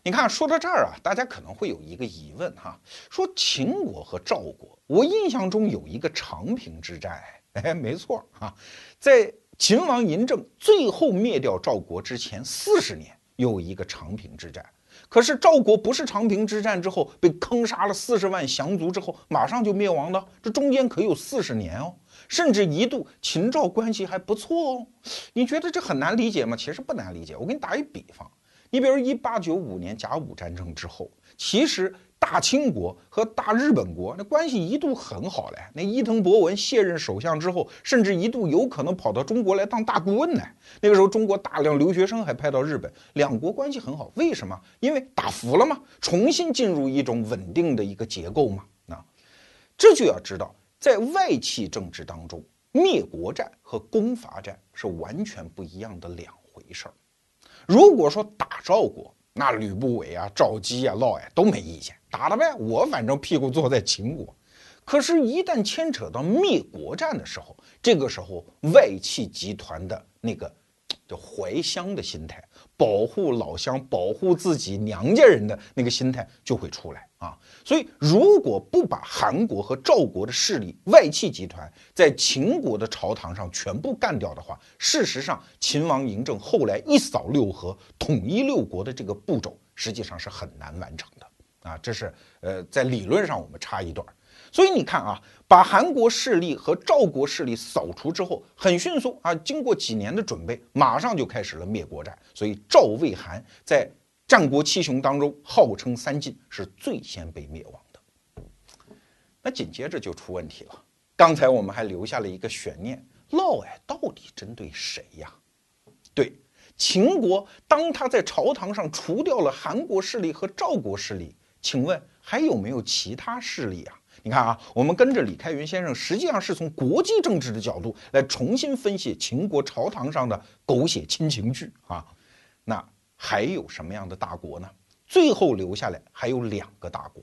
你看，说到这儿啊，大家可能会有一个疑问哈，说秦国和赵国，我印象中有一个长平之战。哎，没错啊，在秦王嬴政最后灭掉赵国之前四十年，有一个长平之战。可是赵国不是长平之战之后被坑杀了四十万降卒之后马上就灭亡的，这中间可有四十年哦，甚至一度秦赵关系还不错哦。你觉得这很难理解吗？其实不难理解。我给你打一比方，你比如一八九五年甲午战争之后，其实。大清国和大日本国那关系一度很好嘞，那伊藤博文卸任首相之后，甚至一度有可能跑到中国来当大顾问呢。那个时候，中国大量留学生还派到日本，两国关系很好。为什么？因为打服了嘛，重新进入一种稳定的一个结构嘛。那这就要知道，在外戚政治当中，灭国战和攻伐战是完全不一样的两回事儿。如果说打赵国，那吕不韦啊、赵姬啊、嫪毐都没意见。打了呗，我反正屁股坐在秦国。可是，一旦牵扯到灭国战的时候，这个时候外戚集团的那个就怀乡的心态，保护老乡、保护自己娘家人的那个心态就会出来啊。所以，如果不把韩国和赵国的势力、外戚集团在秦国的朝堂上全部干掉的话，事实上，秦王嬴政后来一扫六合、统一六国的这个步骤，实际上是很难完成的。啊，这是呃，在理论上我们插一段，所以你看啊，把韩国势力和赵国势力扫除之后，很迅速啊，经过几年的准备，马上就开始了灭国战。所以赵魏韩在战国七雄当中号称三晋，是最先被灭亡的。那紧接着就出问题了。刚才我们还留下了一个悬念：嫪毐到底针对谁呀？对，秦国当他在朝堂上除掉了韩国势力和赵国势力，请问还有没有其他势力啊？你看啊，我们跟着李开元先生，实际上是从国际政治的角度来重新分析秦国朝堂上的狗血亲情剧啊。那还有什么样的大国呢？最后留下来还有两个大国，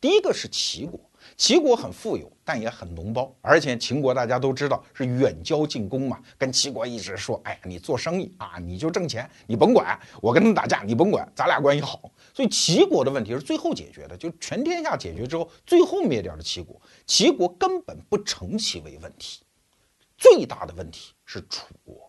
第一个是齐国。齐国很富有，但也很脓包，而且秦国大家都知道是远交近攻嘛，跟齐国一直说，哎呀，你做生意啊，你就挣钱，你甭管我跟他们打架，你甭管，咱俩关系好。所以齐国的问题是最后解决的，就全天下解决之后，最后灭掉了齐国。齐国根本不成其为问题，最大的问题是楚国，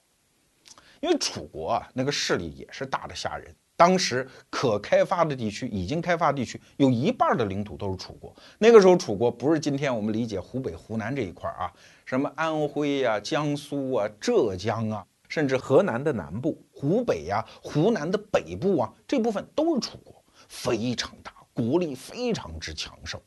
因为楚国啊，那个势力也是大的吓人。当时可开发的地区，已经开发地区有一半的领土都是楚国。那个时候，楚国不是今天我们理解湖北、湖南这一块啊，什么安徽呀、江苏啊、浙江啊，甚至河南的南部、湖北呀、湖南的北部啊，这部分都是楚国，非常大，国力非常之强盛。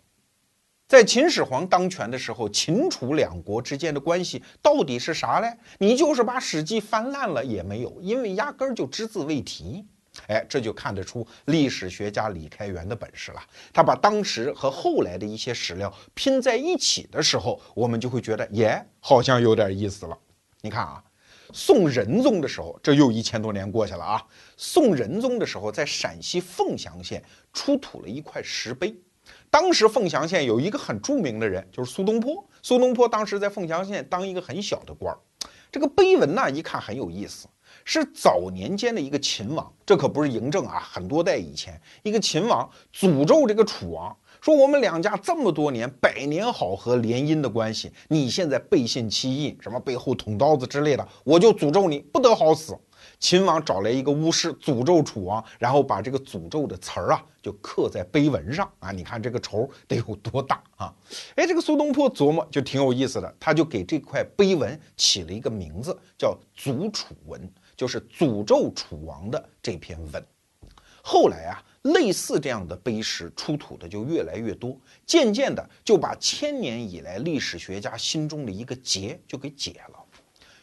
在秦始皇当权的时候，秦楚两国之间的关系到底是啥嘞？你就是把《史记》翻烂了也没有，因为压根儿就只字未提。哎，这就看得出历史学家李开元的本事了。他把当时和后来的一些史料拼在一起的时候，我们就会觉得，耶，好像有点意思了。你看啊，宋仁宗的时候，这又一千多年过去了啊。宋仁宗的时候，在陕西凤翔县出土了一块石碑。当时凤翔县有一个很著名的人，就是苏东坡。苏东坡当时在凤翔县当一个很小的官儿。这个碑文呢，一看很有意思。是早年间的一个秦王，这可不是嬴政啊，很多代以前，一个秦王诅咒这个楚王，说我们两家这么多年百年好合联姻的关系，你现在背信弃义，什么背后捅刀子之类的，我就诅咒你不得好死。秦王找来一个巫师诅咒楚王，然后把这个诅咒的词儿啊就刻在碑文上啊，你看这个仇得有多大啊？哎，这个苏东坡琢磨就挺有意思的，他就给这块碑文起了一个名字，叫《诅楚文》。就是诅咒楚王的这篇文，后来啊，类似这样的碑石出土的就越来越多，渐渐的就把千年以来历史学家心中的一个结就给解了。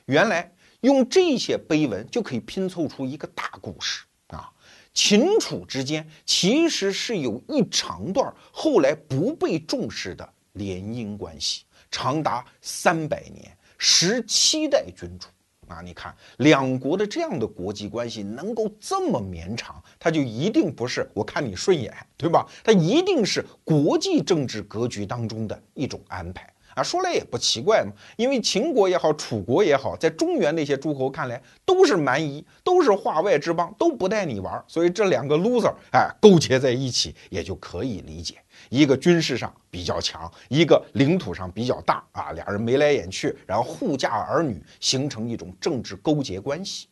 原来用这些碑文就可以拼凑出一个大故事啊，秦楚之间其实是有一长段后来不被重视的联姻关系，长达三百年，十七代君主。啊，你看两国的这样的国际关系能够这么绵长，它就一定不是我看你顺眼，对吧？它一定是国际政治格局当中的一种安排啊。说来也不奇怪嘛，因为秦国也好，楚国也好，在中原那些诸侯看来都是蛮夷，都是化外之邦，都不带你玩，所以这两个 loser 哎勾结在一起也就可以理解。一个军事上比较强，一个领土上比较大啊，俩人眉来眼去，然后互嫁儿女，形成一种政治勾结关系。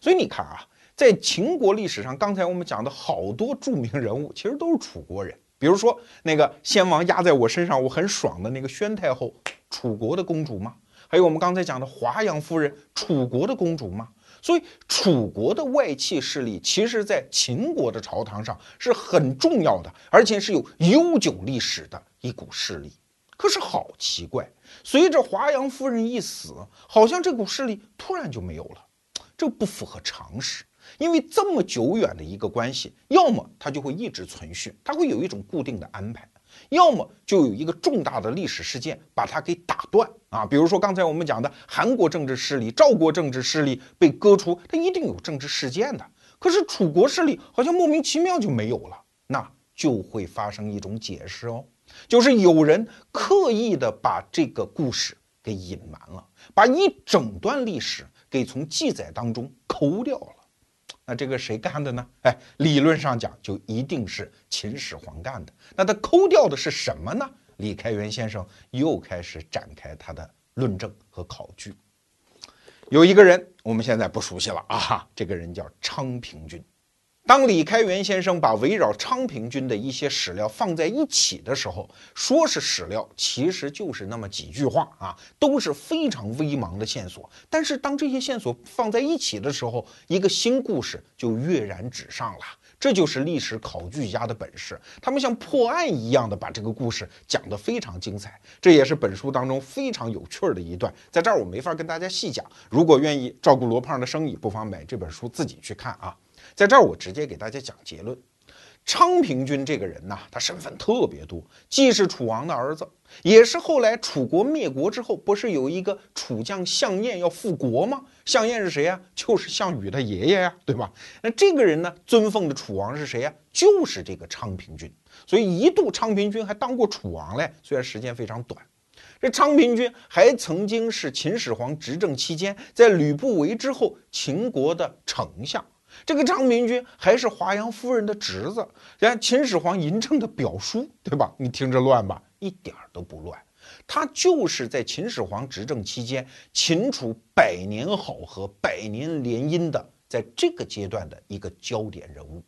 所以你看啊，在秦国历史上，刚才我们讲的好多著名人物，其实都是楚国人。比如说那个先王压在我身上，我很爽的那个宣太后，楚国的公主吗？还有我们刚才讲的华阳夫人，楚国的公主吗？所以，楚国的外戚势力，其实，在秦国的朝堂上是很重要的，而且是有悠久历史的一股势力。可是，好奇怪，随着华阳夫人一死，好像这股势力突然就没有了，这不符合常识。因为这么久远的一个关系，要么它就会一直存续，它会有一种固定的安排。要么就有一个重大的历史事件把它给打断啊，比如说刚才我们讲的韩国政治势力、赵国政治势力被割出，它一定有政治事件的。可是楚国势力好像莫名其妙就没有了，那就会发生一种解释哦，就是有人刻意的把这个故事给隐瞒了，把一整段历史给从记载当中抠掉了。那这个谁干的呢？哎，理论上讲就一定是秦始皇干的。那他抠掉的是什么呢？李开元先生又开始展开他的论证和考据。有一个人我们现在不熟悉了啊，这个人叫昌平君。当李开元先生把围绕昌平君的一些史料放在一起的时候，说是史料，其实就是那么几句话啊，都是非常微茫的线索。但是当这些线索放在一起的时候，一个新故事就跃然纸上了，这就是历史考据家的本事。他们像破案一样的把这个故事讲得非常精彩，这也是本书当中非常有趣儿的一段。在这儿我没法跟大家细讲，如果愿意照顾罗胖的生意，不妨买这本书自己去看啊。在这儿我直接给大家讲结论。昌平君这个人呐，他身份特别多，既是楚王的儿子，也是后来楚国灭国之后，不是有一个楚将项燕要复国吗？项燕是谁呀？就是项羽的爷爷呀，对吧？那这个人呢，尊奉的楚王是谁呀？就是这个昌平君。所以一度昌平君还当过楚王嘞，虽然时间非常短。这昌平君还曾经是秦始皇执政期间，在吕不韦之后，秦国的丞相。这个张明君还是华阳夫人的侄子，然秦始皇嬴政的表叔，对吧？你听着乱吧？一点儿都不乱。他就是在秦始皇执政期间，秦楚百年好合、百年联姻的，在这个阶段的一个焦点人物。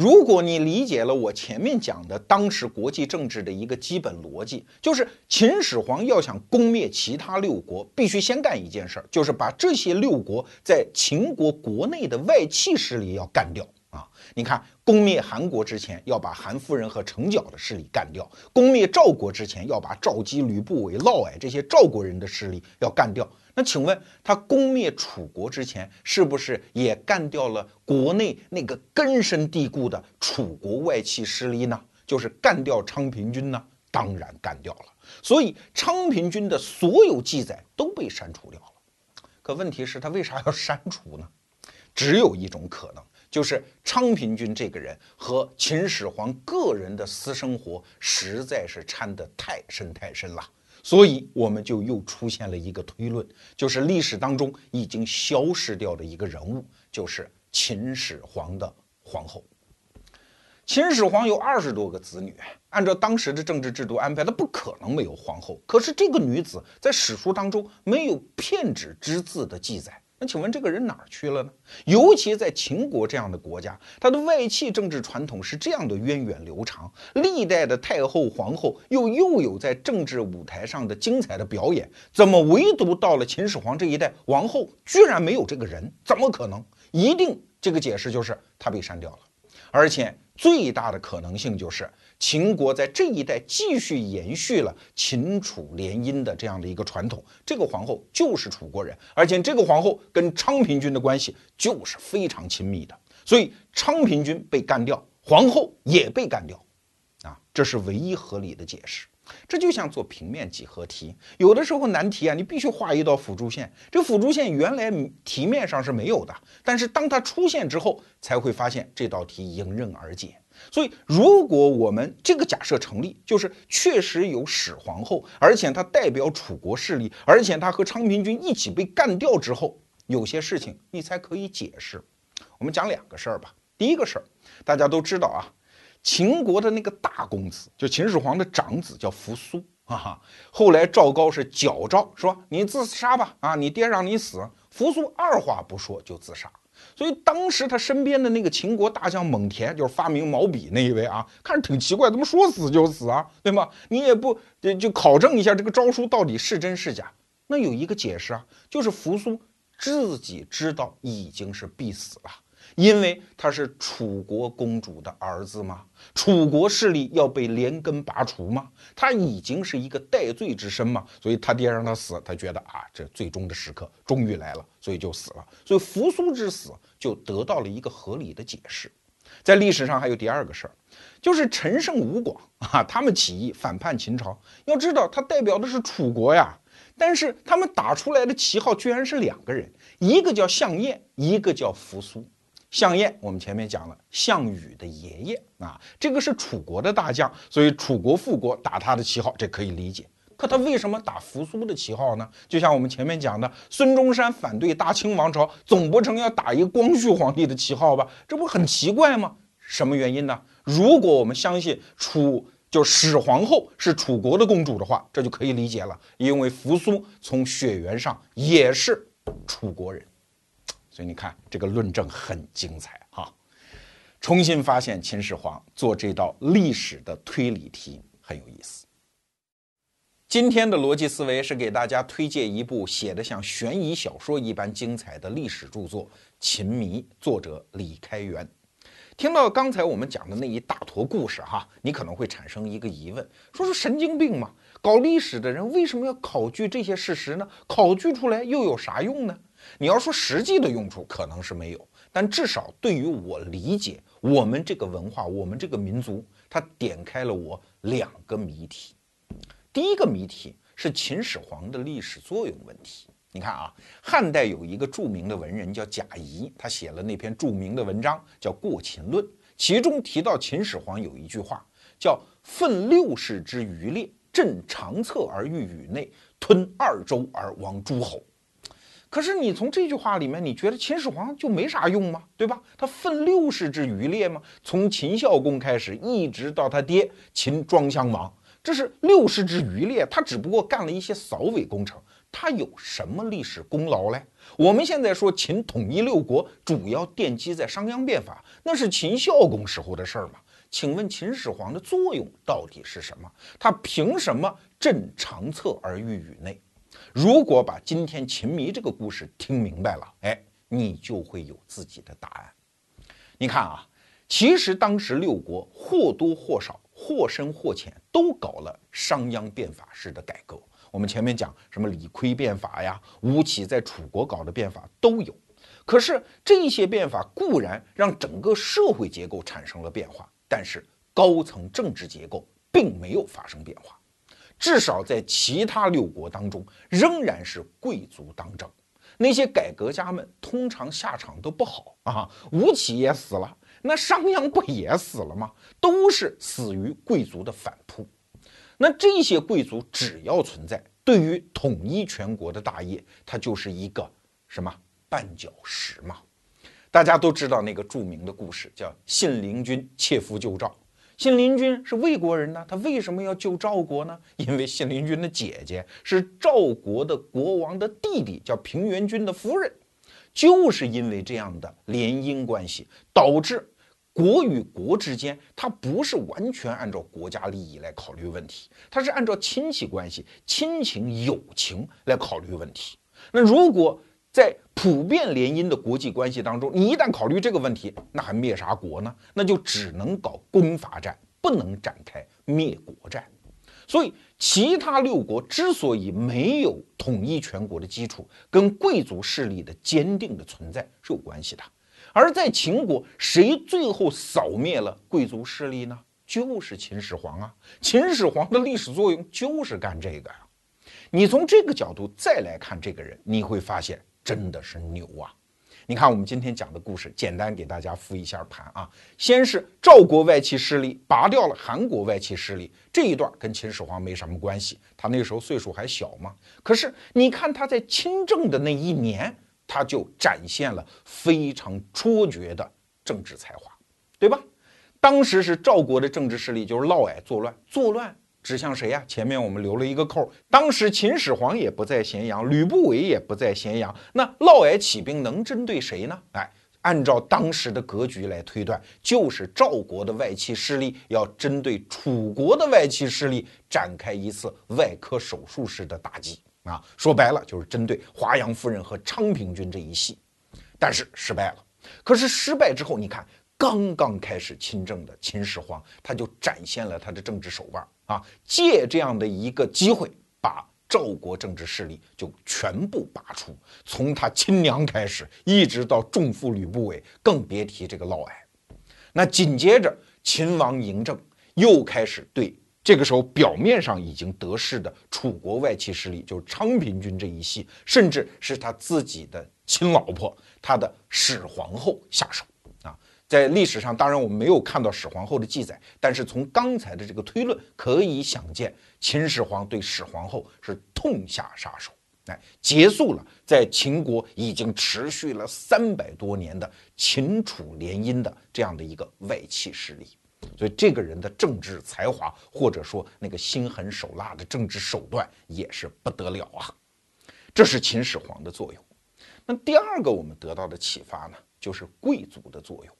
如果你理解了我前面讲的当时国际政治的一个基本逻辑，就是秦始皇要想攻灭其他六国，必须先干一件事儿，就是把这些六国在秦国国内的外戚势力要干掉啊！你看，攻灭韩国之前要把韩夫人和成角的势力干掉，攻灭赵国之前要把赵姬、吕不韦、嫪毐这些赵国人的势力要干掉。那请问他攻灭楚国之前，是不是也干掉了国内那个根深蒂固的楚国外戚势力呢？就是干掉昌平君呢？当然干掉了。所以昌平君的所有记载都被删除掉了。可问题是，他为啥要删除呢？只有一种可能，就是昌平君这个人和秦始皇个人的私生活实在是掺得太深太深了。所以我们就又出现了一个推论，就是历史当中已经消失掉的一个人物，就是秦始皇的皇后。秦始皇有二十多个子女，按照当时的政治制度安排，他不可能没有皇后。可是这个女子在史书当中没有片纸之字的记载。那请问这个人哪儿去了呢？尤其在秦国这样的国家，他的外戚政治传统是这样的源远流长，历代的太后、皇后又又有在政治舞台上的精彩的表演，怎么唯独到了秦始皇这一代，王后居然没有这个人？怎么可能？一定这个解释就是他被删掉了，而且最大的可能性就是。秦国在这一代继续延续了秦楚联姻的这样的一个传统，这个皇后就是楚国人，而且这个皇后跟昌平君的关系就是非常亲密的，所以昌平君被干掉，皇后也被干掉，啊，这是唯一合理的解释。这就像做平面几何题，有的时候难题啊，你必须画一道辅助线，这辅助线原来题面上是没有的，但是当它出现之后，才会发现这道题迎刃而解。所以，如果我们这个假设成立，就是确实有始皇后，而且她代表楚国势力，而且她和昌平君一起被干掉之后，有些事情你才可以解释。我们讲两个事儿吧。第一个事儿，大家都知道啊，秦国的那个大公子，就秦始皇的长子叫扶苏啊。后来赵高是矫诏说：“你自杀吧，啊，你爹让你死。”扶苏二话不说就自杀。所以当时他身边的那个秦国大将蒙恬，就是发明毛笔那一位啊，看着挺奇怪，怎么说死就死啊，对吗？你也不就考证一下这个诏书到底是真是假？那有一个解释啊，就是扶苏自己知道已经是必死了。因为他是楚国公主的儿子吗？楚国势力要被连根拔除吗？他已经是一个戴罪之身嘛，所以他爹让他死，他觉得啊，这最终的时刻终于来了，所以就死了。所以扶苏之死就得到了一个合理的解释。在历史上还有第二个事儿，就是陈胜吴广啊，他们起义反叛秦朝。要知道，他代表的是楚国呀，但是他们打出来的旗号居然是两个人，一个叫项燕，一个叫扶苏。项燕，我们前面讲了，项羽的爷爷啊，这个是楚国的大将，所以楚国复国打他的旗号，这可以理解。可他为什么打扶苏的旗号呢？就像我们前面讲的，孙中山反对大清王朝，总不成要打一个光绪皇帝的旗号吧？这不很奇怪吗？什么原因呢？如果我们相信楚就始皇后是楚国的公主的话，这就可以理解了，因为扶苏从血缘上也是楚国人。所以你看，这个论证很精彩哈！重新发现秦始皇做这道历史的推理题很有意思。今天的逻辑思维是给大家推荐一部写的像悬疑小说一般精彩的历史著作《秦迷》，作者李开元。听到刚才我们讲的那一大坨故事哈，你可能会产生一个疑问，说是神经病吗？搞历史的人为什么要考据这些事实呢？考据出来又有啥用呢？你要说实际的用处可能是没有，但至少对于我理解我们这个文化、我们这个民族，它点开了我两个谜题。第一个谜题是秦始皇的历史作用问题。你看啊，汉代有一个著名的文人叫贾谊，他写了那篇著名的文章叫《过秦论》，其中提到秦始皇有一句话叫“奋六世之余烈，振长策而御宇内，吞二周而亡诸侯”。可是你从这句话里面，你觉得秦始皇就没啥用吗？对吧？他奋六世之余烈吗？从秦孝公开始，一直到他爹秦庄襄王，这是六世之余烈，他只不过干了一些扫尾工程。他有什么历史功劳嘞？我们现在说秦统一六国，主要奠基在商鞅变法，那是秦孝公时候的事儿嘛？请问秦始皇的作用到底是什么？他凭什么镇长策而御宇内？如果把今天秦迷这个故事听明白了，哎，你就会有自己的答案。你看啊，其实当时六国或多或少、或深或浅，都搞了商鞅变法式的改革。我们前面讲什么李悝变法呀，吴起在楚国搞的变法都有，可是这些变法固然让整个社会结构产生了变化，但是高层政治结构并没有发生变化，至少在其他六国当中仍然是贵族当政，那些改革家们通常下场都不好啊，吴起也死了，那商鞅不也死了吗？都是死于贵族的反扑。那这些贵族只要存在，对于统一全国的大业，它就是一个什么绊脚石嘛？大家都知道那个著名的故事，叫信陵君切肤救赵。信陵君是魏国人呢，他为什么要救赵国呢？因为信陵君的姐姐是赵国的国王的弟弟，叫平原君的夫人，就是因为这样的联姻关系，导致。国与国之间，它不是完全按照国家利益来考虑问题，它是按照亲戚关系、亲情、友情来考虑问题。那如果在普遍联姻的国际关系当中，你一旦考虑这个问题，那还灭啥国呢？那就只能搞攻伐战，不能展开灭国战。所以，其他六国之所以没有统一全国的基础，跟贵族势力的坚定的存在是有关系的。而在秦国，谁最后扫灭了贵族势力呢？就是秦始皇啊！秦始皇的历史作用就是干这个呀。你从这个角度再来看这个人，你会发现真的是牛啊！你看我们今天讲的故事，简单给大家复一下盘啊。先是赵国外戚势力拔掉了韩国外戚势力，这一段跟秦始皇没什么关系，他那时候岁数还小嘛。可是你看他在亲政的那一年。他就展现了非常卓绝的政治才华，对吧？当时是赵国的政治势力就是嫪毐作乱，作乱指向谁呀？前面我们留了一个扣，当时秦始皇也不在咸阳，吕不韦也不在咸阳，那嫪毐起兵能针对谁呢？哎，按照当时的格局来推断，就是赵国的外戚势力要针对楚国的外戚势力展开一次外科手术式的打击。啊，说白了就是针对华阳夫人和昌平君这一系，但是失败了。可是失败之后，你看刚刚开始亲政的秦始皇，他就展现了他的政治手腕啊，借这样的一个机会，把赵国政治势力就全部拔出，从他亲娘开始，一直到重父吕不韦，更别提这个嫪毐。那紧接着秦王嬴政又开始对。这个时候，表面上已经得势的楚国外戚势力，就是昌平君这一系，甚至是他自己的亲老婆，他的始皇后下手。在历史上，当然我们没有看到始皇后的记载，但是从刚才的这个推论可以想见，秦始皇对始皇后是痛下杀手，哎，结束了在秦国已经持续了三百多年的秦楚联姻的这样的一个外戚势力。所以这个人的政治才华，或者说那个心狠手辣的政治手段，也是不得了啊！这是秦始皇的作用。那第二个我们得到的启发呢，就是贵族的作用。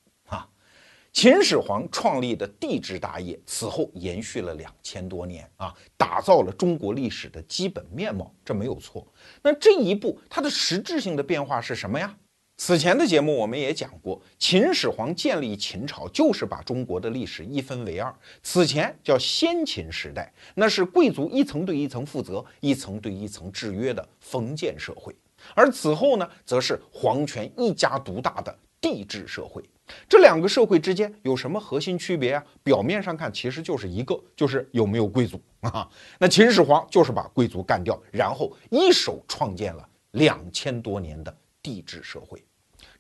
秦始皇创立的帝制大业，此后延续了两千多年啊，打造了中国历史的基本面貌，这没有错。那这一步它的实质性的变化是什么呀？此前的节目我们也讲过，秦始皇建立秦朝就是把中国的历史一分为二。此前叫先秦时代，那是贵族一层对一层负责，一层对一层制约的封建社会；而此后呢，则是皇权一家独大的帝制社会。这两个社会之间有什么核心区别啊？表面上看，其实就是一个，就是有没有贵族啊。那秦始皇就是把贵族干掉，然后一手创建了两千多年的帝制社会。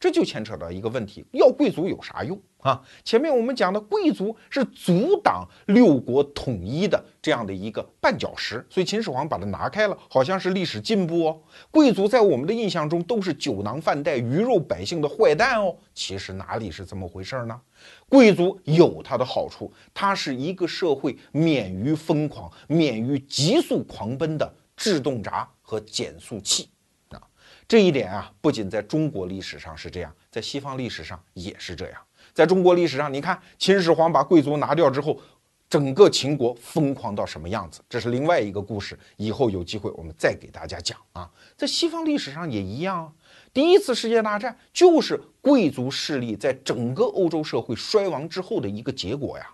这就牵扯到一个问题：要贵族有啥用啊？前面我们讲的贵族是阻挡六国统一的这样的一个绊脚石，所以秦始皇把它拿开了，好像是历史进步哦。贵族在我们的印象中都是酒囊饭袋、鱼肉百姓的坏蛋哦。其实哪里是这么回事呢？贵族有它的好处，它是一个社会免于疯狂、免于急速狂奔的制动闸和减速器。这一点啊，不仅在中国历史上是这样，在西方历史上也是这样。在中国历史上，你看秦始皇把贵族拿掉之后，整个秦国疯狂到什么样子？这是另外一个故事，以后有机会我们再给大家讲啊。在西方历史上也一样啊，第一次世界大战就是贵族势力在整个欧洲社会衰亡之后的一个结果呀。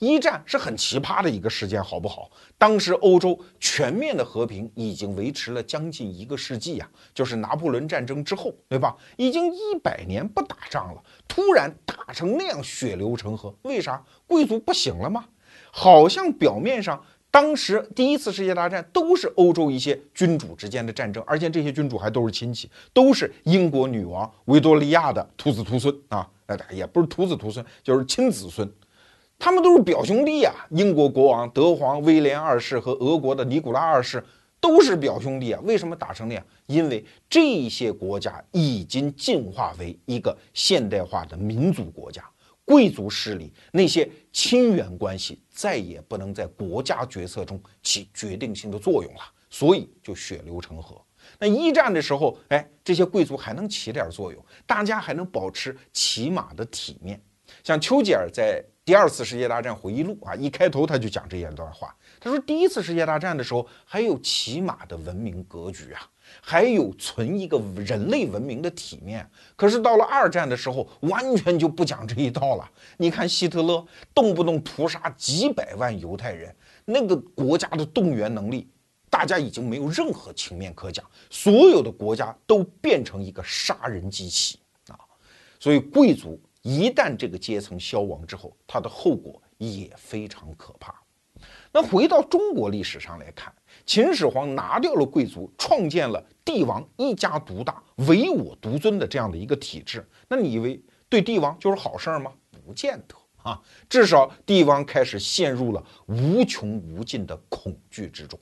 一战是很奇葩的一个事件，好不好？当时欧洲全面的和平已经维持了将近一个世纪呀，就是拿破仑战争之后，对吧？已经一百年不打仗了，突然打成那样血流成河，为啥？贵族不行了吗？好像表面上，当时第一次世界大战都是欧洲一些君主之间的战争，而且这些君主还都是亲戚，都是英国女王维多利亚的徒子徒孙啊，呃，也不是徒子徒孙，就是亲子孙。他们都是表兄弟啊！英国国王德皇威廉二世和俄国的尼古拉二世都是表兄弟啊！为什么打成那样？因为这些国家已经进化为一个现代化的民族国家，贵族势力那些亲缘关系再也不能在国家决策中起决定性的作用了，所以就血流成河。那一战的时候，哎，这些贵族还能起点作用，大家还能保持起码的体面。像丘吉尔在。第二次世界大战回忆录啊，一开头他就讲这一段话。他说，第一次世界大战的时候还有起码的文明格局啊，还有存一个人类文明的体面。可是到了二战的时候，完全就不讲这一套了。你看希特勒动不动屠杀几百万犹太人，那个国家的动员能力，大家已经没有任何情面可讲，所有的国家都变成一个杀人机器啊。所以贵族。一旦这个阶层消亡之后，它的后果也非常可怕。那回到中国历史上来看，秦始皇拿掉了贵族，创建了帝王一家独大、唯我独尊的这样的一个体制。那你以为对帝王就是好事儿吗？不见得啊。至少帝王开始陷入了无穷无尽的恐惧之中。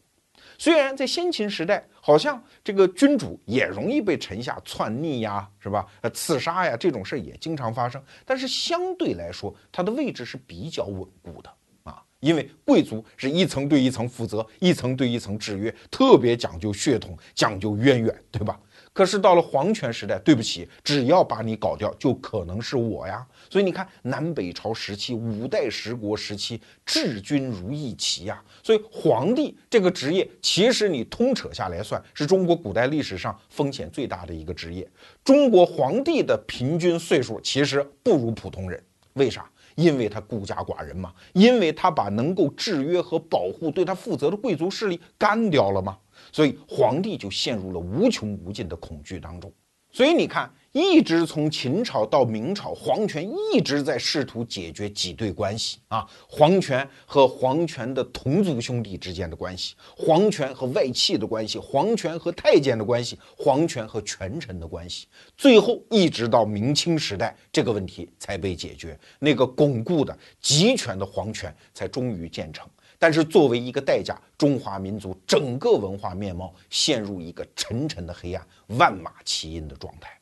虽然在先秦时代，好像这个君主也容易被臣下篡逆呀，是吧？呃，刺杀呀，这种事儿也经常发生。但是相对来说，他的位置是比较稳固的啊，因为贵族是一层对一层负责，一层对一层制约，特别讲究血统，讲究渊源，对吧？可是到了皇权时代，对不起，只要把你搞掉，就可能是我呀。所以你看，南北朝时期、五代十国时期，治军如弈棋呀。所以皇帝这个职业，其实你通扯下来算，是中国古代历史上风险最大的一个职业。中国皇帝的平均岁数其实不如普通人，为啥？因为他孤家寡人嘛，因为他把能够制约和保护、对他负责的贵族势力干掉了嘛。所以皇帝就陷入了无穷无尽的恐惧当中。所以你看。一直从秦朝到明朝，皇权一直在试图解决挤兑关系啊，皇权和皇权的同族兄弟之间的关系，皇权和外戚的关系，皇权和太监的关系，皇权和权臣的关系，最后一直到明清时代，这个问题才被解决，那个巩固的集权的皇权才终于建成。但是作为一个代价，中华民族整个文化面貌陷入一个沉沉的黑暗，万马齐喑的状态。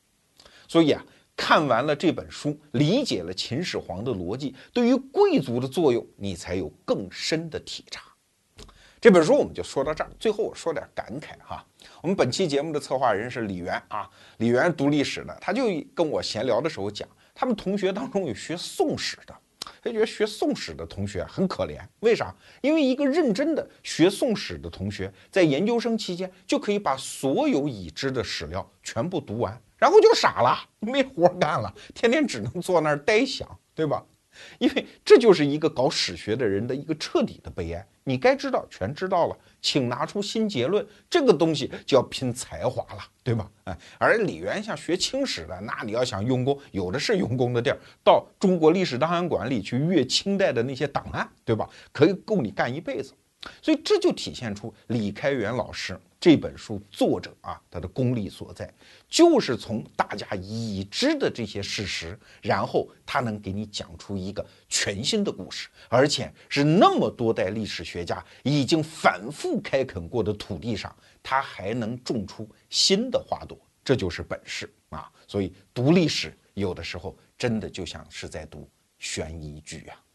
所以啊，看完了这本书，理解了秦始皇的逻辑，对于贵族的作用，你才有更深的体察。这本书我们就说到这儿。最后我说点感慨哈，我们本期节目的策划人是李源啊，李源读历史的，他就跟我闲聊的时候讲，他们同学当中有学宋史的，他觉得学宋史的同学很可怜，为啥？因为一个认真的学宋史的同学，在研究生期间就可以把所有已知的史料全部读完。然后就傻了，没活干了，天天只能坐那儿呆想，对吧？因为这就是一个搞史学的人的一个彻底的悲哀。你该知道全知道了，请拿出新结论。这个东西就要拼才华了，对吧？哎，而李渊像学清史的，那你要想用功，有的是用功的地儿。到中国历史档案馆里去阅清代的那些档案，对吧？可以够你干一辈子。所以这就体现出李开元老师这本书作者啊他的功力所在，就是从大家已知的这些事实，然后他能给你讲出一个全新的故事，而且是那么多代历史学家已经反复开垦过的土地上，他还能种出新的花朵，这就是本事啊！所以读历史有的时候真的就像是在读悬疑剧啊。